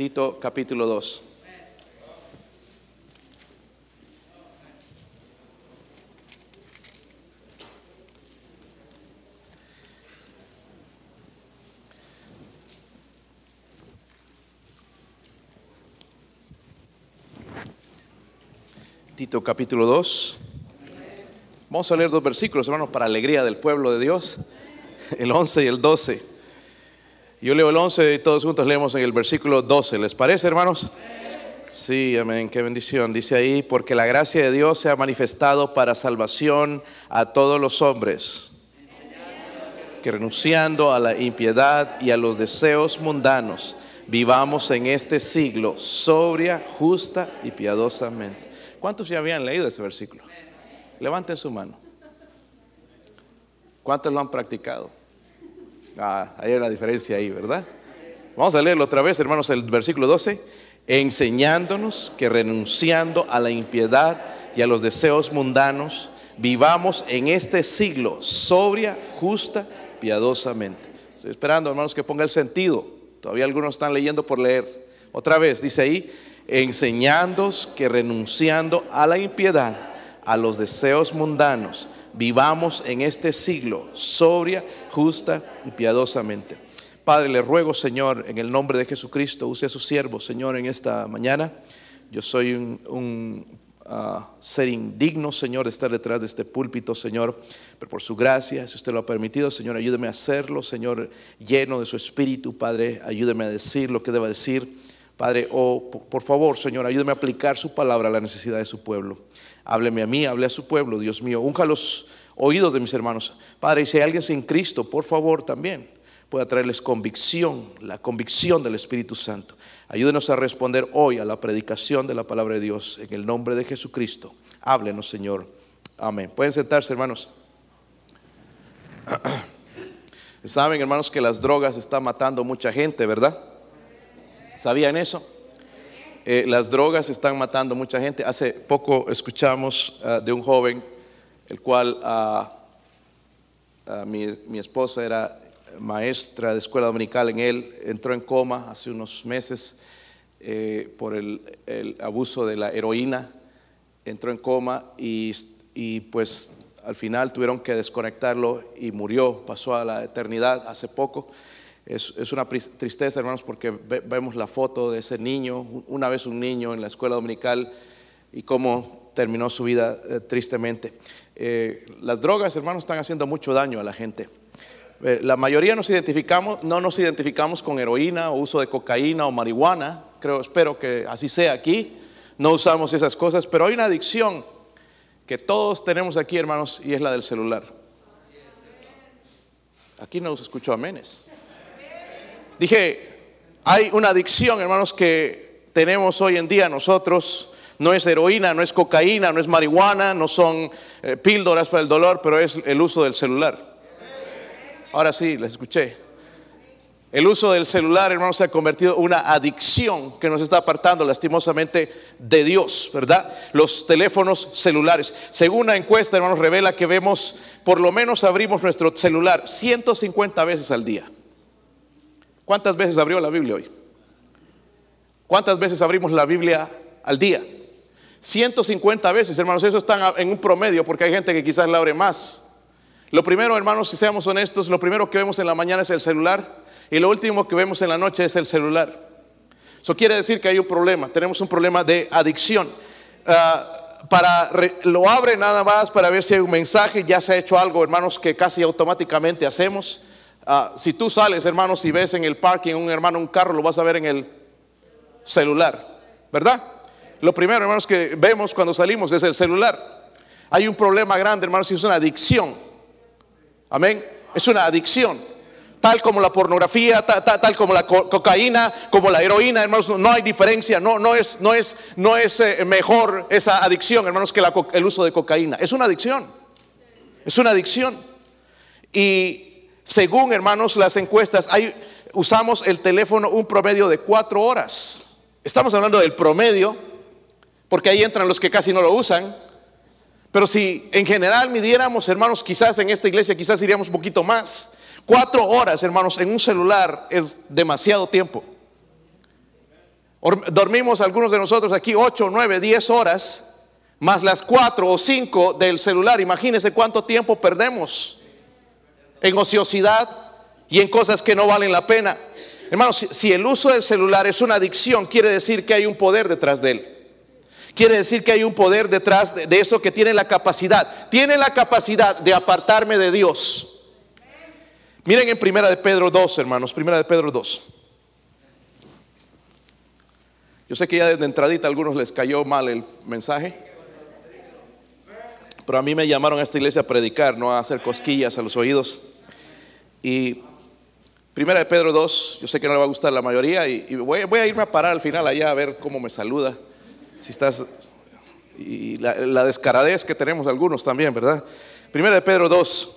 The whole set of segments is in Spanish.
Tito capítulo 2. Tito capítulo 2. Vamos a leer dos versículos, hermanos, para alegría del pueblo de Dios. El 11 y el 12. Yo leo el 11 y todos juntos leemos en el versículo 12. ¿Les parece, hermanos? Sí, amén, qué bendición. Dice ahí, porque la gracia de Dios se ha manifestado para salvación a todos los hombres, que renunciando a la impiedad y a los deseos mundanos, vivamos en este siglo sobria, justa y piadosamente. ¿Cuántos ya habían leído ese versículo? Levanten su mano. ¿Cuántos lo han practicado? Ah, hay una diferencia ahí, ¿verdad? Vamos a leerlo otra vez, hermanos, el versículo 12. Enseñándonos que renunciando a la impiedad y a los deseos mundanos, vivamos en este siglo sobria, justa, piadosamente. Estoy esperando, hermanos, que ponga el sentido. Todavía algunos están leyendo por leer. Otra vez, dice ahí, enseñándonos que renunciando a la impiedad, a los deseos mundanos, vivamos en este siglo sobria, justa y piadosamente. Padre, le ruego, Señor, en el nombre de Jesucristo, use a su siervo, Señor, en esta mañana. Yo soy un, ah, ser indigno, Señor, de estar detrás de este púlpito, Señor, pero por su gracia, si usted lo ha permitido, Señor, ayúdeme a hacerlo, Señor, lleno de su espíritu, Padre, ayúdeme a decir lo que deba decir Padre, oh, por favor, Señor, ayúdame a aplicar su palabra a la necesidad de su pueblo. Hábleme a mí, hable a su pueblo, Dios mío. Unja los oídos de mis hermanos. Padre, y si hay alguien sin Cristo, por favor, también pueda traerles convicción, la convicción del Espíritu Santo. Ayúdenos a responder hoy a la predicación de la palabra de Dios en el nombre de Jesucristo. Háblenos, Señor. Amén. Pueden sentarse, hermanos. Saben, hermanos, que las drogas están matando mucha gente, ¿verdad? ¿Sabían eso? Eh, las drogas están matando mucha gente. Hace poco escuchamos ah, de un joven, el cual ah, mi, esposa era maestra de escuela dominical en él, entró en coma hace unos meses eh, por el, abuso de la heroína, entró en coma y, y pues al final tuvieron que desconectarlo y murió, pasó a la eternidad hace poco. Es, una tristeza, hermanos, porque vemos la foto de ese niño, una vez un niño en la escuela dominical, y cómo terminó su vida eh, tristemente. Eh, las drogas, hermanos, están haciendo mucho daño a la gente. Eh, la mayoría no nos identificamos con heroína o uso de cocaína o marihuana. Creo, espero que así sea aquí. No usamos esas cosas, pero hay una adicción que todos tenemos aquí, hermanos, y es la del celular. Aquí no se escuchó amenes. Dije, hay una adicción, hermanos, que tenemos hoy en día nosotros. No es heroína, no es cocaína, no es marihuana, no son eh, píldoras para el dolor, pero es el uso del celular. Ahora sí, les escuché. El uso del celular, hermanos, se ha convertido en una adicción que nos está apartando lastimosamente de Dios, ¿verdad? Los teléfonos celulares. Según una encuesta, hermanos, revela que vemos, por lo menos abrimos nuestro celular 150 veces al día. ¿Cuántas veces abrió la Biblia hoy? ¿Cuántas veces abrimos la Biblia al día? 150 veces, hermanos, eso está en un promedio porque hay gente que quizás la abre más. Lo primero, hermanos, si seamos honestos, lo primero que vemos en la mañana es el celular y lo último que vemos en la noche es el celular. Eso quiere decir que hay un problema, tenemos un problema de adicción. Ah, para lo abre nada más para ver si hay un mensaje, ya se ha hecho algo, hermanos, que casi automáticamente hacemos. Ah, si tú sales, hermanos, y ves en el parking un hermano un carro, lo vas a ver en el celular, ¿verdad? Lo primero, hermanos, que vemos cuando salimos es el celular. Hay un problema grande, hermanos, y es una adicción. Amén. Es una adicción. Tal como la pornografía, tal, como la cocaína, como la heroína, hermanos, no, hay diferencia, no, no es, no es, no es eh, mejor esa adicción, hermanos, que el uso de cocaína. Es una adicción. Es una adicción. Y según, hermanos, las encuestas, hay, usamos el teléfono un promedio de cuatro horas. Estamos hablando del promedio, porque ahí entran los que casi no lo usan. Pero si en general midiéramos, hermanos, quizás en esta iglesia, quizás iríamos un poquito más. Cuatro horas, hermanos, en un celular es demasiado tiempo. Dormimos algunos de nosotros aquí 8, 9, 10 horas, más las 4 o 5 del celular. Imagínense cuánto tiempo perdemos en ociosidad y en cosas que no valen la pena. Hermanos, si, el uso del celular es una adicción, quiere decir que hay un poder detrás de él. Quiere decir que hay un poder detrás de, eso que tiene la capacidad. Tiene la capacidad de apartarme de Dios. Miren en Primera de Pedro 2, hermanos, Primera de Pedro 2. Yo sé que ya desde entradita a algunos les cayó mal el mensaje, pero a mí me llamaron a esta iglesia a predicar, no a hacer cosquillas a los oídos. Y Primera de Pedro 2, yo sé que no le va a gustar la mayoría y, voy, a irme a parar al final allá a ver cómo me saluda. Si estás y la, descaradez que tenemos algunos también, ¿verdad? Primera de Pedro 2.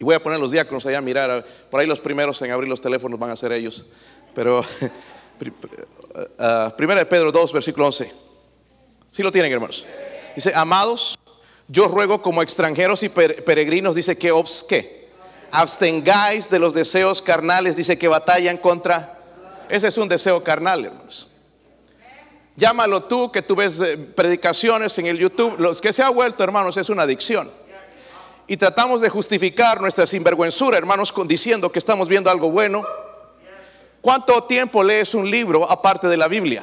Y voy a poner los diáconos allá a mirar. Por ahí los primeros en abrir los teléfonos van a ser ellos. Pero uh, Primera de Pedro 2, versículo 11. Si lo tienen, hermanos. Dice, amados, yo ruego como extranjeros y peregrinos, dice que, obs, ¿qué? Abstengáis de los deseos carnales, dice que batallan contra. Ese es un deseo carnal, hermanos. Llámalo tú, que tú ves eh, predicaciones en el YouTube. Los que se ha vuelto, hermanos, es una adicción. Y tratamos de justificar nuestra sinvergüenzura, hermanos, diciendo que estamos viendo algo bueno ¿Cuánto tiempo lees un libro aparte de la Biblia?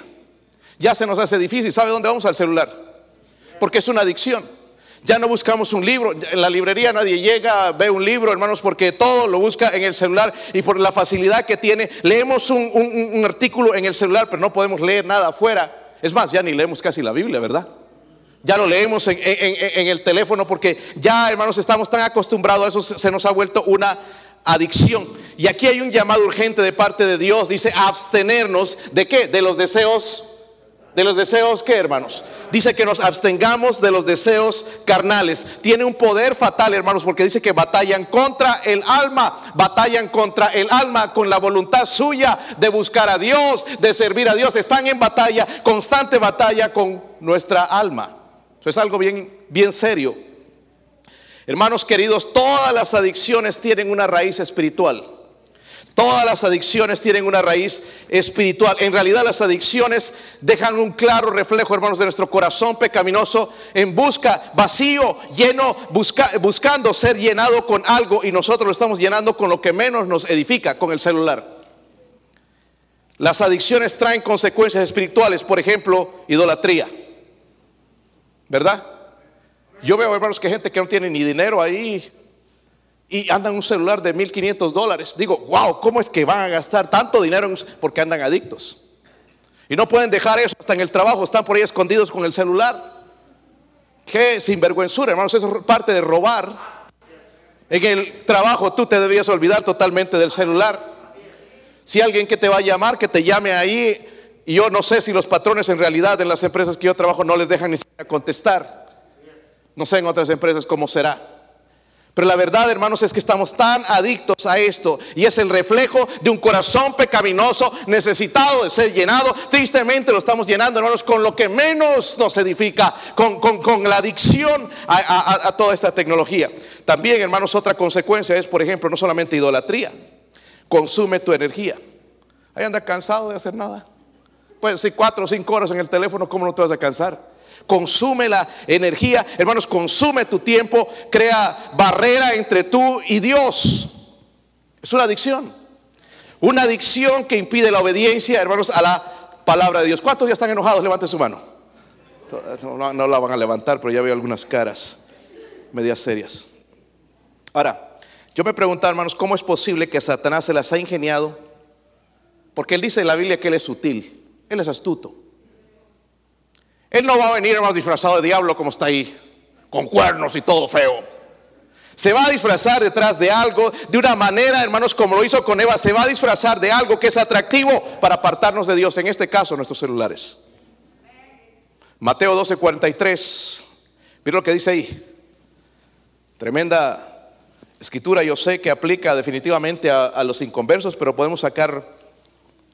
Ya se nos hace difícil. ¿Sabe dónde vamos al celular? Porque es una adicción. Ya no buscamos un libro. En la librería nadie llega, ve un libro, hermanos, porque todo lo busca en el celular y por la facilidad que tiene. Leemos un, artículo en el celular, pero no podemos leer nada afuera. Es más, ya ni leemos casi la Biblia, ¿verdad? Ya lo leemos en, en el teléfono porque ya, hermanos, estamos tan acostumbrados a eso, se nos ha vuelto una adicción. Y aquí hay un llamado urgente de parte de Dios. Dice abstenernos de qué? De los deseos. ¿De los deseos qué, hermanos? Dice que nos abstengamos de los deseos carnales. Tiene un poder fatal, hermanos, porque dice que batallan contra el alma, batallan contra el alma con la voluntad suya de buscar a Dios, de servir a Dios. Están en batalla, constante batalla con nuestra alma. Eso es algo bien, bien serio. Hermanos queridos, todas las adicciones tienen una raíz espiritual. Todas las adicciones tienen una raíz espiritual. En realidad las adicciones dejan un claro reflejo, hermanos, de nuestro corazón pecaminoso en busca, vacío, lleno, buscando ser llenado con algo y nosotros lo estamos llenando con lo que menos nos edifica, con el celular. Las adicciones traen consecuencias espirituales, por ejemplo, idolatría. ¿Verdad? Yo veo, hermanos, que gente que no tiene ni dinero ahí y andan un celular de 1500 dólares. Digo, wow, ¿cómo es que van a gastar tanto dinero porque andan adictos? Y no pueden dejar eso hasta en el trabajo, están por ahí escondidos con el celular. Qué sinvergüenzura, hermanos, eso es parte de robar. En el trabajo tú te deberías olvidar totalmente del celular. Si alguien que te va a llamar, que te llame ahí, y yo no sé si los patrones en realidad en las empresas que yo trabajo no les dejan ni siquiera contestar. No sé en otras empresas cómo será. Pero la verdad, hermanos, es que estamos tan adictos a esto y es el reflejo de un corazón pecaminoso necesitado de ser llenado. Tristemente lo estamos llenando, hermanos, con lo que menos nos edifica, con, la adicción a, a toda esta tecnología. También, hermanos, otra consecuencia es, por ejemplo, no solamente idolatría, consume tu energía. Ahí anda cansado de hacer nada. Pues si cuatro o cinco horas en el teléfono, ¿cómo no te vas a cansar? Consume la energía, hermanos, consume tu tiempo, crea barrera entre tú y Dios. Es una adicción. Una adicción que impide la obediencia, hermanos, a la palabra de Dios. ¿Cuántos ya están enojados? Levanten su mano. No, no la van a levantar, pero ya veo algunas caras medias serias. Ahora, yo me pregunto, hermanos, ¿cómo es posible que Satanás se las ha ingeniado? Porque él dice en la Biblia que él es sutil, él es astuto. Él no va a venir, más disfrazado de diablo como está ahí, con cuernos y todo feo. Se va a disfrazar detrás de algo, de una manera, hermanos, como lo hizo con Eva, se va a disfrazar de algo que es atractivo para apartarnos de Dios, en este caso nuestros celulares. Mateo 12, 43. Mira lo que dice ahí. Tremenda escritura, yo sé que aplica definitivamente a, a los inconversos, pero podemos sacar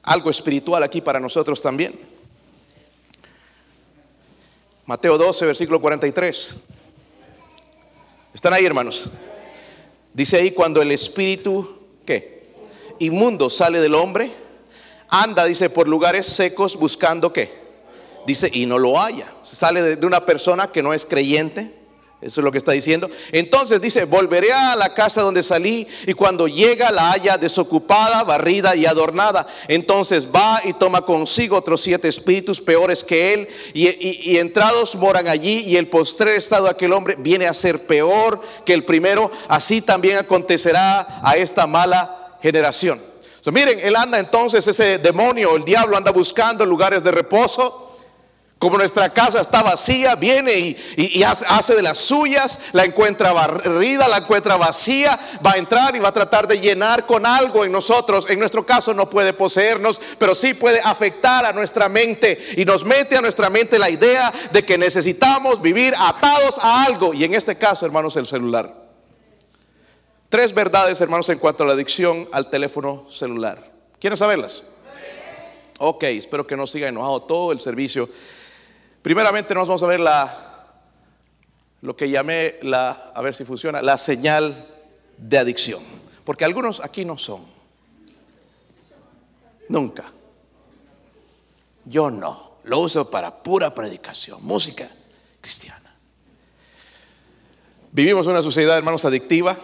algo espiritual aquí para nosotros también. Mateo 12, versículo 43. ¿Están ahí, hermanos? Dice ahí, cuando el espíritu, ¿qué? Inmundo sale del hombre, anda, dice, por lugares secos buscando qué. Dice, y no lo haya. Sale de, de una persona que no es creyente, eso es lo que está diciendo. Entonces dice, volveré a la casa donde salí y cuando llega la haya desocupada, barrida y adornada. Entonces va y toma consigo otros siete espíritus peores que él y, entrados moran allí y el postrer estado de aquel hombre viene a ser peor que el primero. Así también acontecerá a esta mala generación. miren, él anda entonces, ese demonio, el diablo anda buscando lugares de reposo como nuestra casa está vacía, viene y, hace de las suyas, la encuentra barrida, la encuentra vacía, va a entrar y va a tratar de llenar con algo en nosotros. En nuestro caso no puede poseernos, pero sí puede afectar a nuestra mente y nos mete a nuestra mente la idea de que necesitamos vivir atados a algo. Y en este caso, hermanos, el celular. Tres verdades, hermanos, en cuanto a la adicción al teléfono celular. ¿Quieren saberlas? Ok, espero que no siga enojado todo el servicio Primeramente nos vamos a ver la, lo que llamé la, a ver si funciona, la señal de adicción. Porque algunos aquí no son. Nunca. Yo no. Lo uso para pura predicación, música cristiana. Vivimos una sociedad, hermanos, adictiva.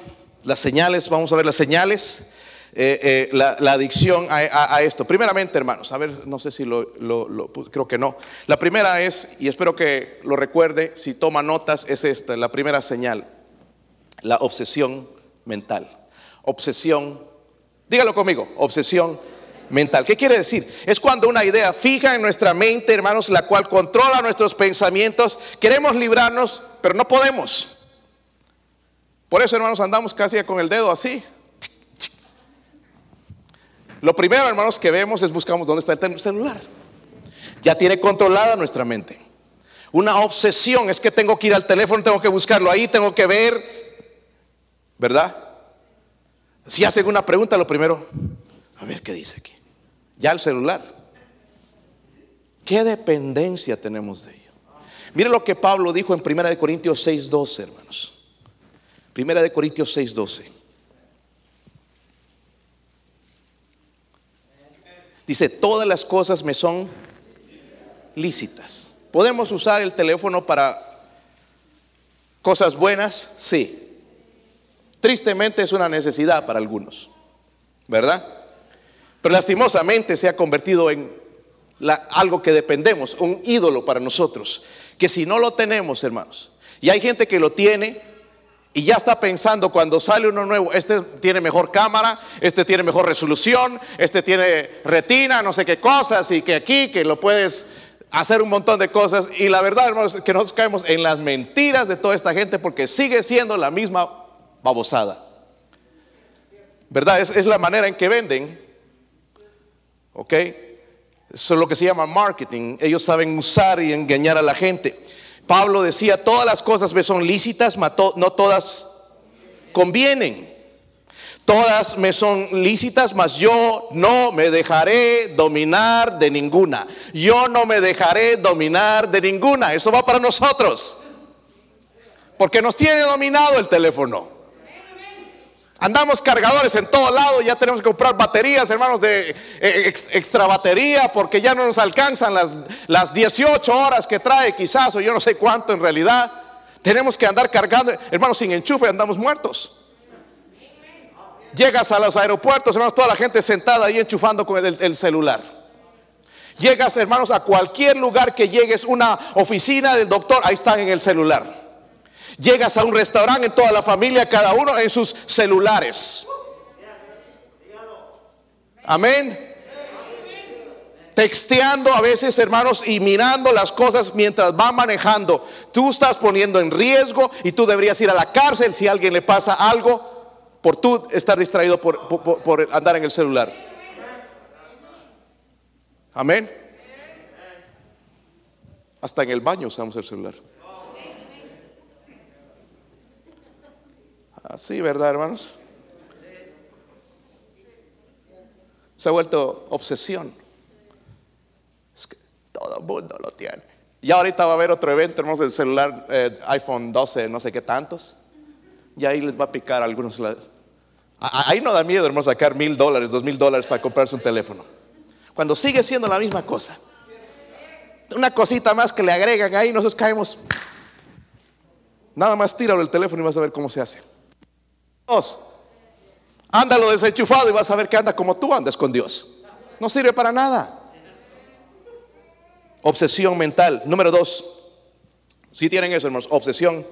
Las señales, vamos a ver las señales eh, eh, la, adicción a, esto. Primeramente, hermanos, a ver, no sé si lo, creo que no. La primera es, y espero que lo recuerde, si toma notas, es esta, la primera señal, la obsesión mental. Obsesión, dígalo conmigo, obsesión mental. ¿Qué quiere decir? Es cuando una idea fija en nuestra mente, hermanos, la cual controla nuestros pensamientos. Queremos librarnos, pero no podemos. Por eso, hermanos, andamos casi con el dedo así. Lo primero, hermanos, que vemos es buscamos dónde está el celular. Ya tiene controlada nuestra mente. Una obsesión es que tengo que ir al teléfono, tengo que buscarlo ahí, tengo que ver, ¿verdad? Si hacen una pregunta, lo primero, a ver qué dice aquí. Ya el celular. ¿Qué dependencia tenemos de ello? Mire lo que Pablo dijo en 1 Corintios 6:12, hermanos. 1 Corintios 6:12. Dice, todas las cosas me son lícitas. ¿Podemos usar el teléfono para cosas buenas? Sí. Tristemente es una necesidad para algunos, ¿verdad? Pero lastimosamente se ha convertido en algo que dependemos, un ídolo para nosotros, que si no lo tenemos, hermanos, y hay gente que lo tiene, y ya está pensando cuando sale uno nuevo, este tiene mejor cámara, este tiene mejor resolución, este tiene retina, no sé qué cosas, y que aquí, que lo puedes hacer un montón de cosas. Y la verdad, hermanos, que nosotros caemos en las mentiras de toda esta gente porque sigue siendo la misma babosada. ¿Verdad? Es, es la manera en que venden. ¿Ok? Eso es lo que se llama marketing. Ellos saben usar y engañar a la gente. Pablo decía, todas las cosas me son lícitas, no todas convienen. Todas me son lícitas, mas yo no me dejaré dominar de ninguna. Yo no me dejaré dominar de ninguna. Eso va para nosotros. Porque nos tiene dominado el teléfono. Andamos cargadores en todo lado, ya tenemos que comprar baterías, hermanos, de eh, extra batería, porque ya no nos alcanzan las, las 18 horas que trae, quizás, o yo no sé cuánto en realidad. Tenemos que andar cargando, hermanos, sin enchufe andamos muertos. Llegas a los aeropuertos, hermanos, toda la gente sentada ahí enchufando con el celular. Llegas, hermanos, a cualquier lugar que llegues, una oficina del doctor, ahí están en el celular. Llegas a un restaurante en toda la familia, cada uno en sus celulares. Amén. Texteando a veces, hermanos, y mirando las cosas mientras va manejando. Tú estás poniendo en riesgo y tú deberías ir a la cárcel si a alguien le pasa algo por tú estar distraído por, por andar en el celular. Amén. Hasta en el baño usamos el celular. Así, ¿verdad, hermanos? Se ha vuelto obsesión. Es que todo el mundo lo tiene. Y ahorita va a haber otro evento, hermanos, del celular eh, iPhone 12, no sé qué tantos. Y ahí les va a picar algunos. Ahí no da miedo, hermanos, sacar mil dólares, dos mil dólares para comprarse un teléfono. Cuando sigue siendo la misma cosa. Una cosita más que le agregan ahí, nosotros caemos. Nada más tíralo el teléfono y vas a ver cómo se hace. Dos, ándalo desenchufado y vas a ver que anda como tú andas con Dios. No sirve para nada. Obsesión mental. Número dos. Si tienen eso, hermanos. Obsesión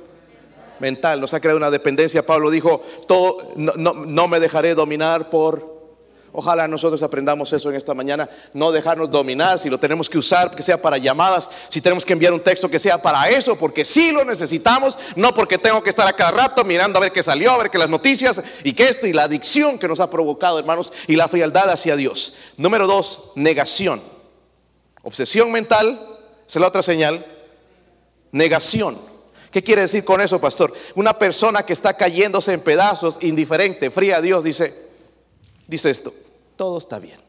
mental. Nos ha creado una dependencia. Pablo dijo, todo, no, no me dejaré dominar por Ojalá nosotros aprendamos eso en esta mañana, no dejarnos dominar, si lo tenemos que usar, que sea para llamadas, si tenemos que enviar un texto, que sea para eso, porque sí lo necesitamos, no porque tengo que estar a cada rato mirando a ver qué salió, a ver qué las noticias y que esto y la adicción que nos ha provocado, hermanos, y la frialdad hacia Dios. Número dos, negación. Obsesión mental, esa es la otra señal. Negación. ¿Qué quiere decir con eso, pastor? Una persona que está cayéndose en pedazos, indiferente, fría a Dios, dice, dice esto, todo está bien.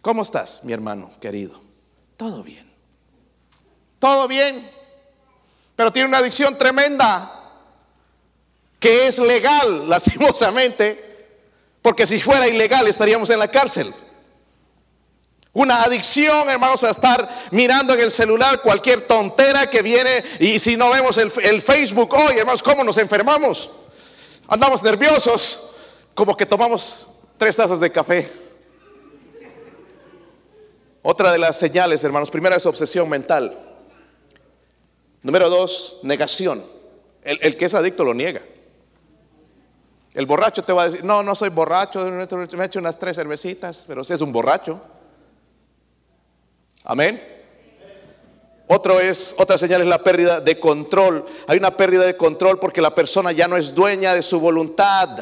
¿Cómo estás, mi hermano querido? Todo bien. Todo bien. Pero tiene una adicción tremenda que es legal, lastimosamente, porque si fuera ilegal estaríamos en la cárcel. Una adicción, hermanos, a estar mirando en el celular cualquier tontera que viene y si no vemos el, el Facebook hoy, hermanos, ¿cómo nos enfermamos? Andamos nerviosos como que tomamos tres tazas de café. Otra de las señales, hermanos, primera es obsesión mental. Número dos, negación. El, que es adicto lo niega. El borracho te va a decir, no, no soy borracho, me he hecho unas tres cervecitas, pero si es un borracho. Amén. Otro es, otra señal es la pérdida de control. Hay una pérdida de control porque la persona ya no es dueña de su voluntad.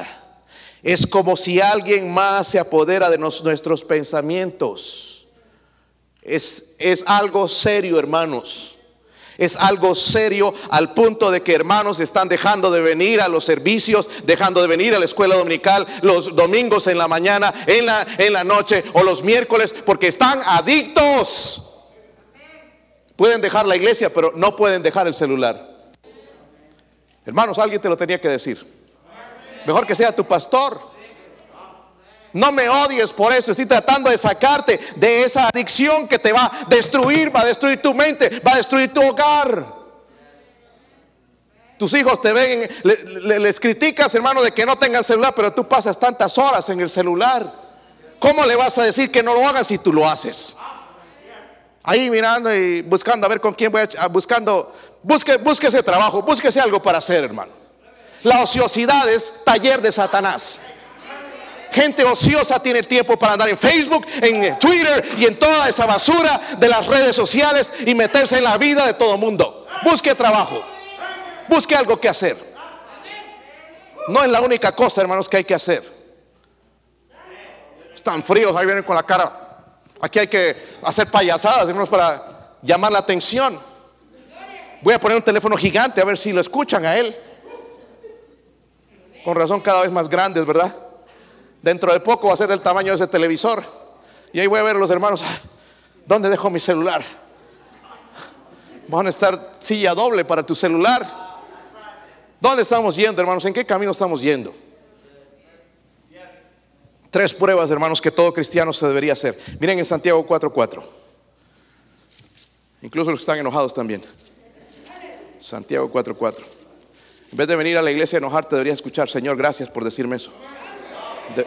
Es como si alguien más se apodera de nuestros pensamientos. Es, es algo serio, hermanos. Es algo serio al punto de que hermanos están dejando de venir a los servicios, dejando de venir a la escuela dominical los domingos en la mañana, en la, en la noche o los miércoles, porque están adictos. Pueden dejar la iglesia, pero no pueden dejar el celular. Hermanos, alguien te lo tenía que decir. Mejor que sea tu pastor. No me odies por eso. Estoy tratando de sacarte de esa adicción que te va a destruir, va a destruir tu mente, va a destruir tu hogar. Tus hijos te ven, les criticas, hermano, de que no tengan celular, pero tú pasas tantas horas en el celular. ¿Cómo le vas a decir que no lo hagas si tú lo haces? Ahí mirando y buscando a ver con quién voy a buscando, busque, búsquese trabajo, búsquese algo para hacer, hermano. La ociosidad es taller de Satanás. Gente ociosa tiene tiempo para andar en Facebook, en Twitter y en toda esa basura de las redes sociales y meterse en la vida de todo mundo. Busque trabajo. Busque algo que hacer. No es la única cosa, hermanos, que hay que hacer. Están fríos, ahí vienen con la cara. Aquí hay que hacer payasadas, hermanos, para llamar la atención. Voy a poner un teléfono gigante a ver si lo escuchan a él. Con razón cada vez más grandes, ¿verdad? Dentro de poco va a ser el tamaño de ese televisor. Y ahí voy a ver a los hermanos, ah, ¿dónde dejo mi celular? Van a estar silla doble para tu celular. ¿Dónde estamos yendo, hermanos? ¿En qué camino estamos yendo? Tres pruebas, hermanos, que todo cristiano se debería hacer. Miren en Santiago 4:4. Incluso los que están enojados también. Santiago 4:4. En vez de venir a la iglesia a enojarte, deberías escuchar, Señor, gracias por decirme eso.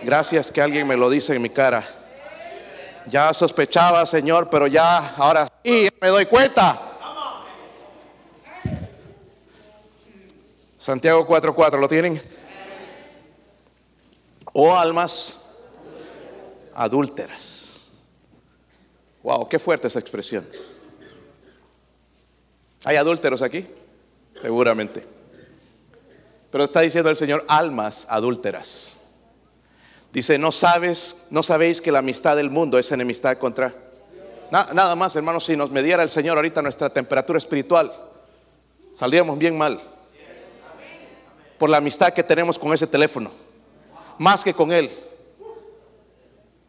gracias que alguien me lo dice en mi cara. Ya sospechaba, Señor, pero ya, ahora sí, me doy cuenta. Santiago 4:4, ¿lo tienen? O almas adúlteras. Wow, qué fuerte esa expresión. ¿Hay adúlteros aquí? Seguramente. Pero está diciendo el Señor almas adúlteras. Dice, no sabes, no sabéis que la amistad del mundo es enemistad contra. nada más, hermanos, si nos mediara el Señor ahorita nuestra temperatura espiritual, saldríamos bien mal. Por la amistad que tenemos con ese teléfono. Más que con Él.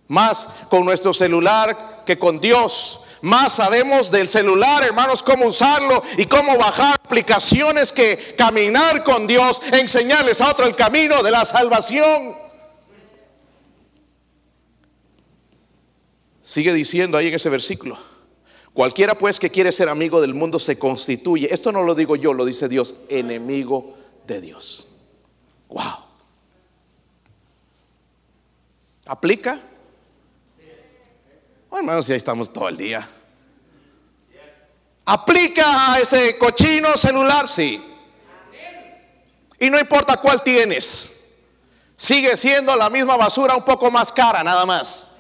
Más con nuestro celular que con Dios más sabemos del celular, hermanos, cómo usarlo y cómo bajar aplicaciones que caminar con Dios, enseñarles a otro el camino de la salvación. Sigue diciendo ahí en ese versículo. Cualquiera pues que quiere ser amigo del mundo se constituye, esto no lo digo yo, lo dice Dios, enemigo de Dios. Wow. ¿Aplica? Hermanos, ya estamos todo el día. ¿Aplica a ese cochino celular? Sí. Y no importa cuál tienes, sigue siendo la misma basura un poco más cara, nada más.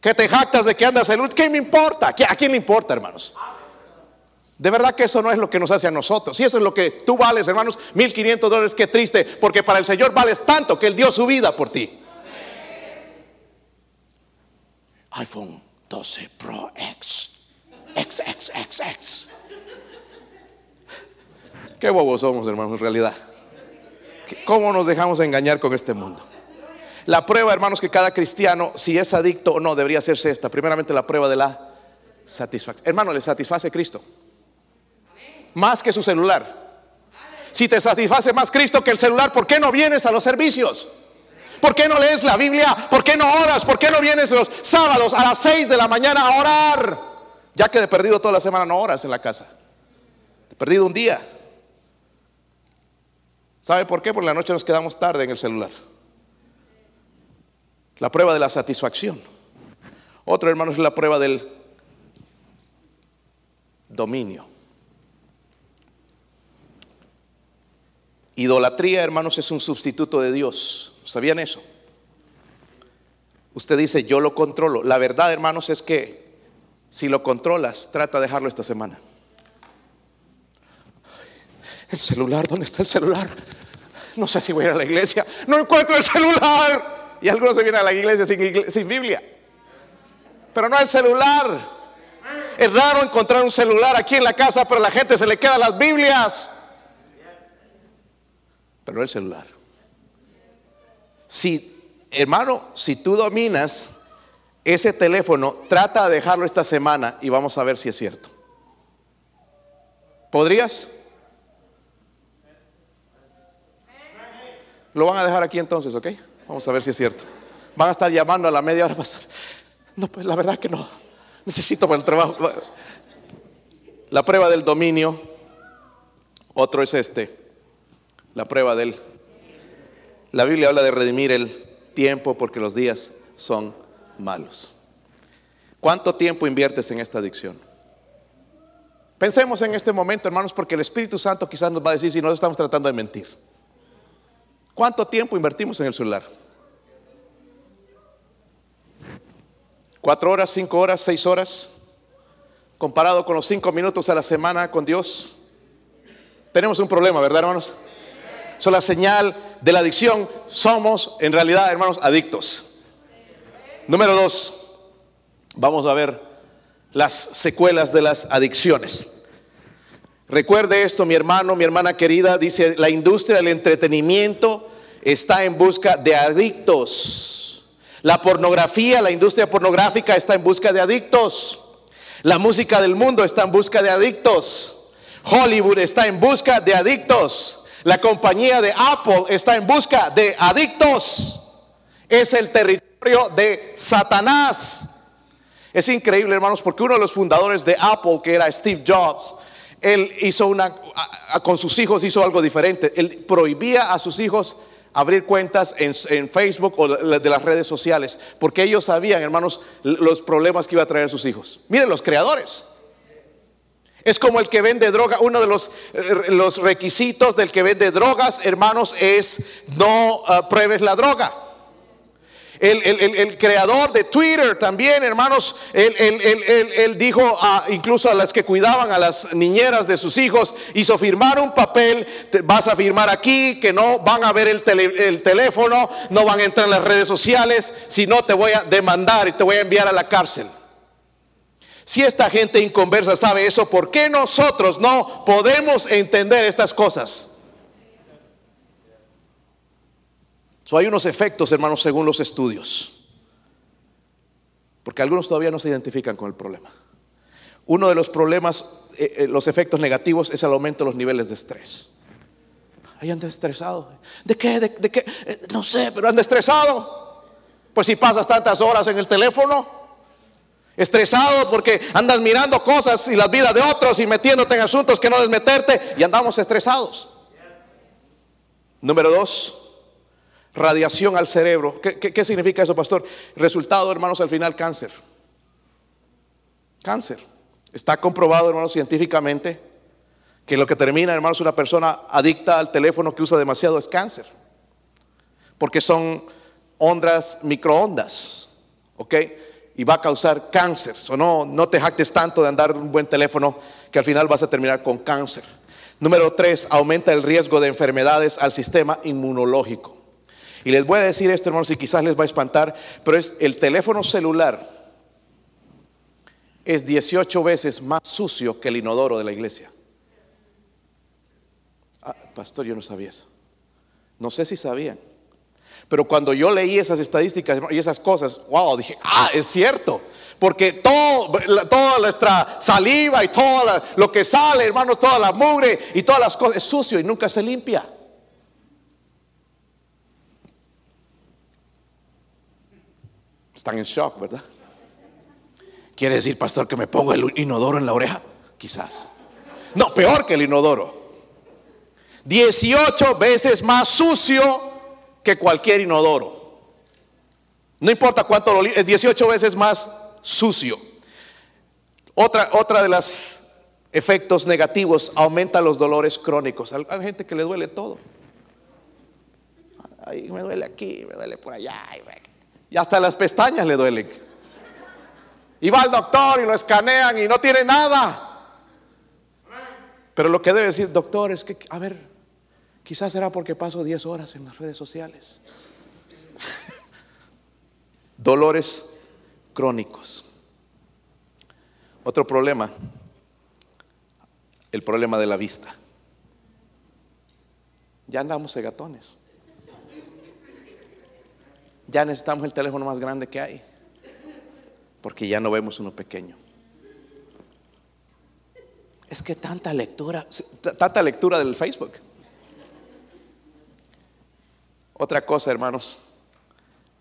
Que te jactas de que andas el ¿qué me importa? ¿A quién le importa, hermanos? De verdad que eso no es lo que nos hace a nosotros. Si eso es lo que tú vales, hermanos, 1500 dólares, qué triste, porque para el Señor vales tanto que Él dio su vida por ti. iPhone 12 Pro X. X, X, X, X. Qué bobos somos, hermanos, en realidad. ¿Cómo nos dejamos engañar con este mundo? La prueba, hermanos, que cada cristiano, si es adicto o no, debería hacerse esta. Primeramente, la prueba de la satisfacción. Hermano, ¿le satisface Cristo? Más que su celular. Si te satisface más Cristo que el celular, ¿por qué no vienes a los servicios? ¿Por qué no lees la Biblia? ¿Por qué no oras? ¿Por qué no vienes los sábados a las 6 de la mañana a orar? Ya que de perdido toda la semana no oras en la casa. Perdido un día. ¿Sabe por qué? Porque la noche nos quedamos tarde en el celular. La prueba de la satisfacción. Otro, hermano, es la prueba del dominio. Idolatría, hermanos, es un sustituto de Dios. ¿Sabían eso? Usted dice, yo lo controlo. La verdad, hermanos, es que si lo controlas, trata de dejarlo esta semana. El celular, ¿dónde está el celular? No sé si voy a ir a la iglesia. No encuentro el celular. Y algunos se vienen a la iglesia sin, Biblia. Pero no el celular. Es raro encontrar un celular aquí en la casa, pero a la gente se le quedan las Biblias. Pero no el celular. Si, hermano, si tú dominas ese teléfono, trata de dejarlo esta semana y vamos a ver si es cierto. ¿Podrías? Lo van a dejar aquí entonces, ¿ok? Vamos a ver si es cierto. Van a estar llamando a la media hora, pastor. No, pues la verdad que no. Necesito para el trabajo. La prueba del dominio. Otro es este. La prueba del. La Biblia habla de redimir el tiempo porque los días son malos. ¿Cuánto tiempo inviertes en esta adicción? Pensemos en este momento, hermanos, porque el Espíritu Santo quizás nos va a decir si no estamos tratando de mentir. ¿Cuánto tiempo invertimos en el celular? ¿Cuatro horas, cinco horas, seis horas? Comparado con los cinco minutos a la semana con Dios. Tenemos un problema, ¿verdad, hermanos? Es la señal de la adicción. Somos, en realidad, hermanos, adictos. Número dos, vamos a ver las secuelas de las adicciones. Recuerde esto, mi hermano, mi hermana querida, dice, la industria del entretenimiento está en busca de adictos. La pornografía, la industria pornográfica está en busca de adictos. La música del mundo está en busca de adictos. Hollywood está en busca de adictos. La compañía de Apple está en busca de adictos. Es el territorio de Satanás. Es increíble, hermanos, porque uno de los fundadores de Apple, que era Steve Jobs, él hizo una, con sus hijos hizo algo diferente. Él prohibía a sus hijos abrir cuentas en, Facebook o de las redes sociales, porque ellos sabían, hermanos, los problemas que iba a traer a sus hijos. Miren, los creadores. Es como el que vende droga. Uno de los, eh, requisitos del que vende drogas, hermanos, es no ah, pruebes la droga. El, creador de Twitter también, hermanos, él, dijo incluso a las que cuidaban a las niñeras de sus hijos, hizo firmar un papel, vas a firmar aquí, que no van a ver el teléfono, no van a entrar en las redes sociales, si no te voy a demandar y te voy a enviar a la cárcel. Si esta gente inconversa sabe eso, ¿por qué nosotros no podemos entender estas cosas? hay unos efectos, hermanos, según los estudios. Porque algunos todavía no se identifican con el problema. Uno de los problemas, eh, eh, los efectos negativos, es el aumento de los niveles de estrés. Ahí anda estresado. ¿De qué? ¿De, qué? Eh, no sé, pero anda estresado. Pues si pasas tantas horas en el teléfono, estresado porque andas mirando cosas y las vidas de otros y metiéndote en asuntos que no debes meterte y andamos estresados. Número dos, radiación al cerebro. ¿Qué, qué significa eso, pastor? Resultado, hermanos, al final cáncer. Cáncer. Está comprobado, hermanos, científicamente que lo que termina, hermanos, una persona adicta al teléfono que usa demasiado es cáncer. Porque son ondas, microondas, ¿ok? Y va a causar cáncer. O no, no te jactes tanto de andar un buen teléfono que al final vas a terminar con cáncer. Número tres, aumenta el riesgo de enfermedades al sistema inmunológico. Y les voy a decir esto, hermanos, y quizás les va a espantar, pero es el teléfono celular es 18 veces más sucio que el inodoro de la iglesia. Ah, pastor, yo no sabía eso. No sé si sabían. Pero cuando yo leí esas estadísticas y esas cosas, wow, dije, ah, es cierto. Porque todo, toda nuestra saliva y todo lo que sale, hermanos, toda la mugre y todas las cosas es sucio y nunca se limpia. Están en shock, ¿verdad? ¿Quiere decir, pastor, que me pongo el inodoro en la oreja? Quizás. No, peor que el inodoro. 18 veces más sucio que cualquier inodoro. No importa cuánto lo es 18 veces más sucio. Otra, otra de los efectos negativos aumenta los dolores crónicos. Hay gente que le duele todo. Ay, me duele aquí, me duele por allá. Y hasta las pestañas le duelen. Y va al doctor y lo escanean y no tiene nada. Pero lo que debe decir doctor es que, a ver, quizás será porque paso 10 horas en las redes sociales. Dolores crónicos. Otro problema, el problema de la vista. Ya andamos segatones. Ya necesitamos el teléfono más grande que hay porque ya no vemos uno pequeño. Es que tanta lectura, tanta lectura del Facebook. Otra cosa, hermanos,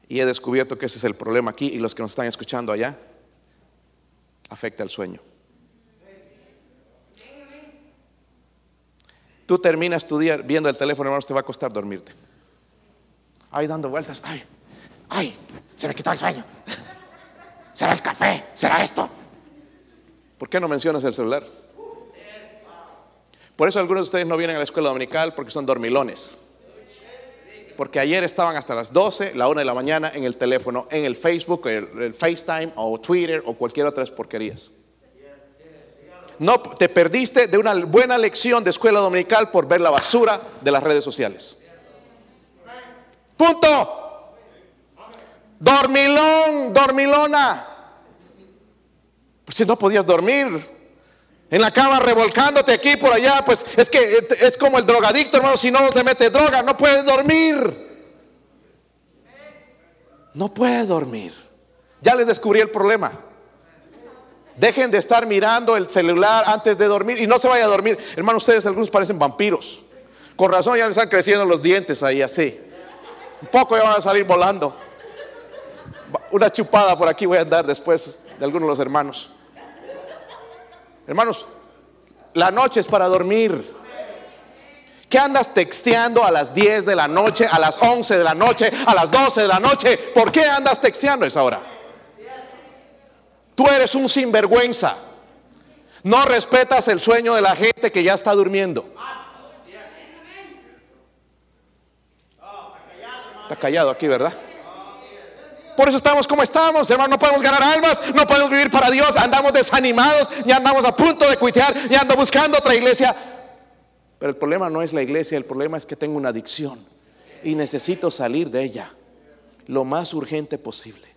y he descubierto que ese es el problema aquí y los que nos están escuchando allá, afecta el sueño. Tú terminas tu día viendo el teléfono, hermanos, te va a costar dormirte. Ahí dando vueltas, ay, ay, se me quitó el sueño. ¿Será el café? ¿Será esto? ¿Por qué no mencionas el celular? Por eso algunos de ustedes no vienen a la escuela dominical porque son dormilones. Porque ayer estaban hasta las 12, la 1 de la mañana en el teléfono, en el Facebook, el, FaceTime o Twitter o cualquier otra porquerías. No, te perdiste de una buena lección de escuela dominical por ver la basura de las redes sociales. Punto. Dormilón, dormilona. Pues si no podías dormir en la cama revolcándote aquí por allá, pues es que es como el drogadicto, hermano, si no se mete droga, no puede dormir. No puede dormir. Ya les descubrí el problema. Dejen de estar mirando el celular antes de dormir y no se vaya a dormir. Hermano, ustedes algunos parecen vampiros. Con razón ya les están creciendo los dientes ahí así. Un poco ya van a salir volando una chupada por aquí voy a dar después de algunos de los hermanos. Hermanos, la noche es para dormir. ¿Qué andas texteando a las 10 de la noche, a las 11 de la noche, a las 12 de la noche? ¿Por qué andas texteando esa hora? Tú eres un sinvergüenza. No respetas el sueño de la gente que ya está durmiendo. Está callado aquí, ¿verdad? Por eso estamos como estamos, hermano. No podemos ganar almas, no podemos vivir para Dios. Andamos desanimados, ya andamos a punto de cuitear, ya ando buscando otra iglesia. Pero el problema no es la iglesia, el problema es que tengo una adicción y necesito salir de ella lo más urgente posible.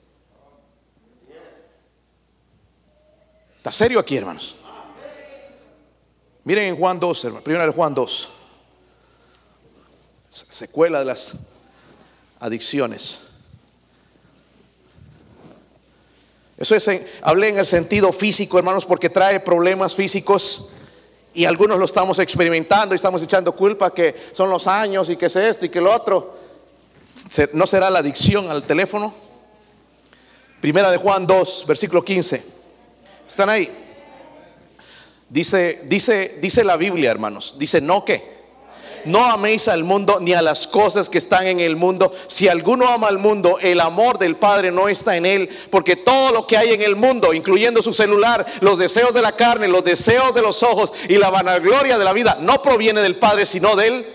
¿Está serio aquí, hermanos? Miren en Juan 2, hermano. Primero Juan 2. Secuela de las adicciones. Eso es, hablé en el sentido físico, hermanos, porque trae problemas físicos y algunos lo estamos experimentando y estamos echando culpa que son los años y que es esto y que lo otro. ¿No será la adicción al teléfono? Primera de Juan 2, versículo 15. ¿Están ahí? Dice, dice, dice la Biblia, hermanos. Dice, no que. No améis al mundo ni a las cosas que están en el mundo. Si alguno ama al mundo, el amor del Padre no está en él. Porque todo lo que hay en el mundo, incluyendo su celular, los deseos de la carne, los deseos de los ojos y la vanagloria de la vida, no proviene del Padre, sino de él.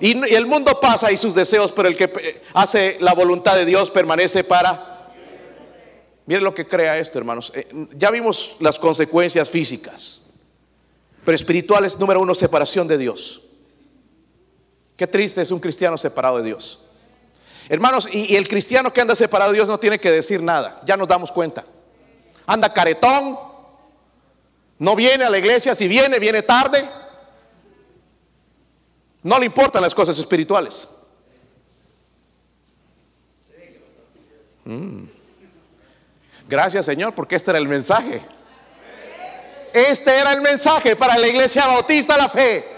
Y el mundo pasa y sus deseos, pero el que eh, hace la voluntad de Dios permanece para Miren lo que crea esto, hermanos. Eh, ya vimos las consecuencias físicas, pero espirituales, número uno, separación de Dios. Qué triste es un cristiano separado de Dios. Hermanos, y, el cristiano que anda separado de Dios no tiene que decir nada, ya nos damos cuenta. Anda caretón, no viene a la iglesia, si viene, viene tarde. No le importan las cosas espirituales. Mm. Gracias Señor, porque este era el mensaje. Este era el mensaje para la iglesia bautista la fe.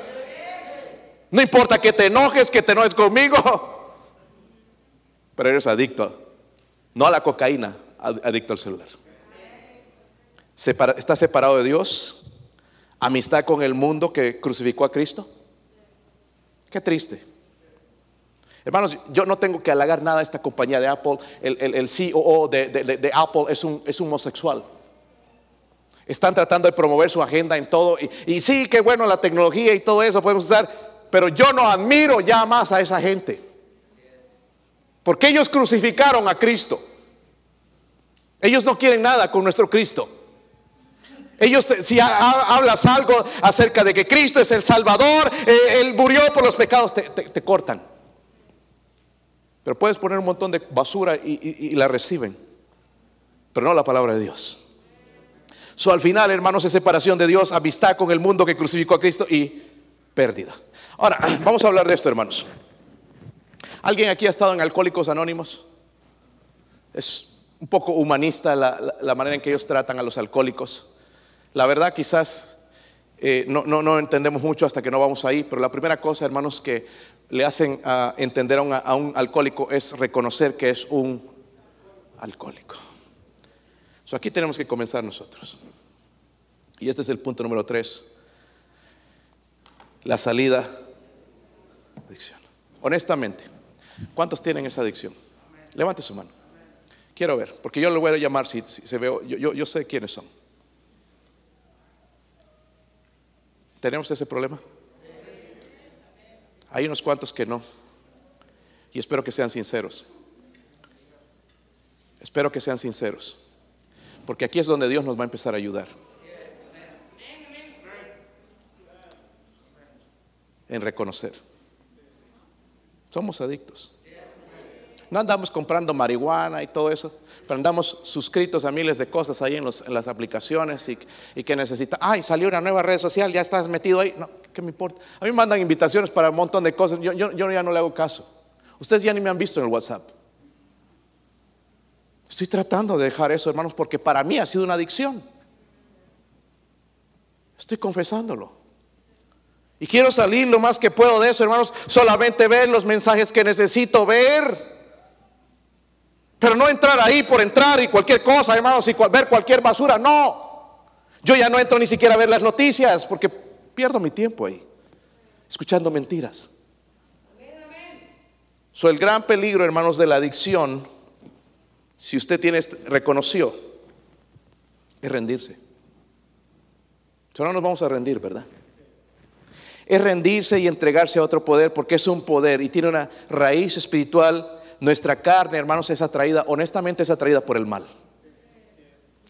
No importa que te enojes, que te enojes conmigo, pero eres adicto, no a la cocaína, adicto al celular. está separado de Dios, amistad con el mundo que crucificó a Cristo. Qué triste. Hermanos, yo no tengo que halagar nada a esta compañía de Apple. El, el, CEO de, Apple es un, es homosexual. Están tratando de promover su agenda en todo. Y, y, sí, qué bueno la tecnología y todo eso podemos usar. Pero yo no admiro ya más a esa gente. Porque ellos crucificaron a Cristo. Ellos no quieren nada con nuestro Cristo. Ellos, si hablas algo acerca de que Cristo es el Salvador, eh, Él murió por los pecados, te cortan. Pero puedes poner un montón de basura y, la reciben. Pero no la palabra de Dios. So, al final, hermanos, es separación de Dios, amistad con el mundo que crucificó a Cristo y pérdida. Ahora, vamos a hablar de esto, hermanos. ¿Alguien aquí ha estado en Alcohólicos Anónimos? Es un poco humanista la, manera en que ellos tratan a los alcohólicos. La verdad, quizás eh, no, no, entendemos mucho hasta que no vamos ahí, pero la primera cosa, hermanos, que le hacen a entender a un, alcohólico es reconocer que es un alcohólico. aquí tenemos que comenzar nosotros. Y este es el punto número tres. La salida adicción. Honestamente, ¿cuántos tienen esa adicción? Levante su mano. Quiero ver, porque yo le voy a llamar si, se veo, yo, yo sé quiénes son. ¿Tenemos ese problema? Hay unos cuantos que no. Y espero que sean sinceros. Espero que sean sinceros. Porque aquí es donde Dios nos va a empezar a ayudar. En reconocer. Somos adictos. No andamos comprando marihuana y todo eso, pero andamos suscritos a miles de cosas ahí en, las aplicaciones y, que necesita, ay, salió una nueva red social, ya estás metido ahí. No, ¿qué me importa? A mí me mandan invitaciones para un montón de cosas, yo ya no le hago caso. Ustedes ya ni me han visto en el WhatsApp. Estoy tratando de dejar eso, hermanos, porque para mí ha sido una adicción. Estoy confesándolo. Y quiero salir lo más que puedo de eso, hermanos, solamente ver los mensajes que necesito ver. Pero no entrar ahí por entrar y cualquier cosa, hermanos, y ver cualquier basura. No. Yo ya no entro ni siquiera a ver las noticias porque pierdo mi tiempo ahí, escuchando mentiras. So, el gran peligro, hermanos, de la adicción, si usted tiene, reconoció, es rendirse. So, no nos vamos a rendir, ¿verdad? Es rendirse y entregarse a otro poder porque es un poder y tiene una raíz espiritual nuestra carne, hermanos, es atraída, honestamente es atraída por el mal.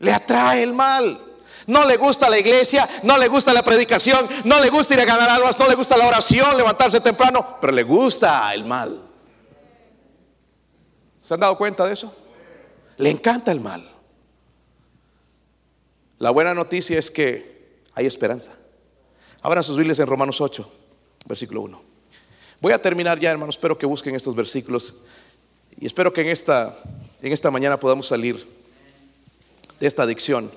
Le atrae el mal. No le gusta la iglesia, no le gusta la predicación, no le gusta ir a ganar almas, no le gusta la oración, levantarse temprano, pero le gusta el mal. ¿Se han dado cuenta de eso? Le encanta el mal. La buena noticia es que hay esperanza. Abran sus Biblias en Romanos 8, versículo 1. Voy a terminar ya, hermanos. Espero que busquen estos versículos. Y espero que en esta, en esta mañana podamos salir de esta adicción.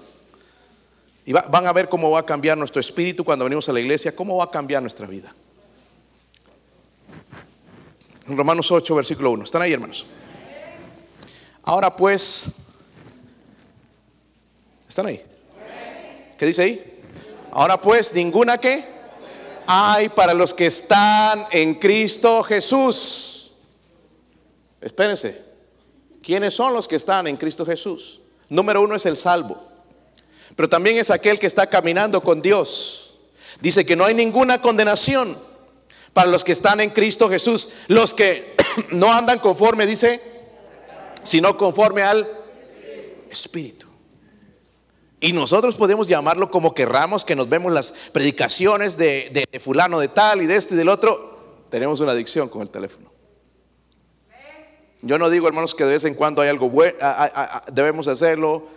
Y van a ver cómo va a cambiar nuestro espíritu cuando venimos a la iglesia, cómo va a cambiar nuestra vida. En Romanos 8, versículo 1. ¿Están ahí, hermanos? Ahora pues, ¿Están ahí? ¿Qué dice ahí? Ahora pues, ninguna que hay para los que están en Cristo Jesús. Espérense. ¿Quiénes son los que están en Cristo Jesús? Número uno es el salvo. Pero también es aquel que está caminando con Dios. Dice que no hay ninguna condenación para los que están en Cristo Jesús. Los que no andan conforme, dice, sino conforme al Espíritu. Y nosotros podemos llamarlo como querramos, que nos vemos las predicaciones de, fulano de tal y de este y del otro. Tenemos una adicción con el teléfono. Yo no digo, hermanos, que de vez en cuando hay algo bueno, debemos hacerlo,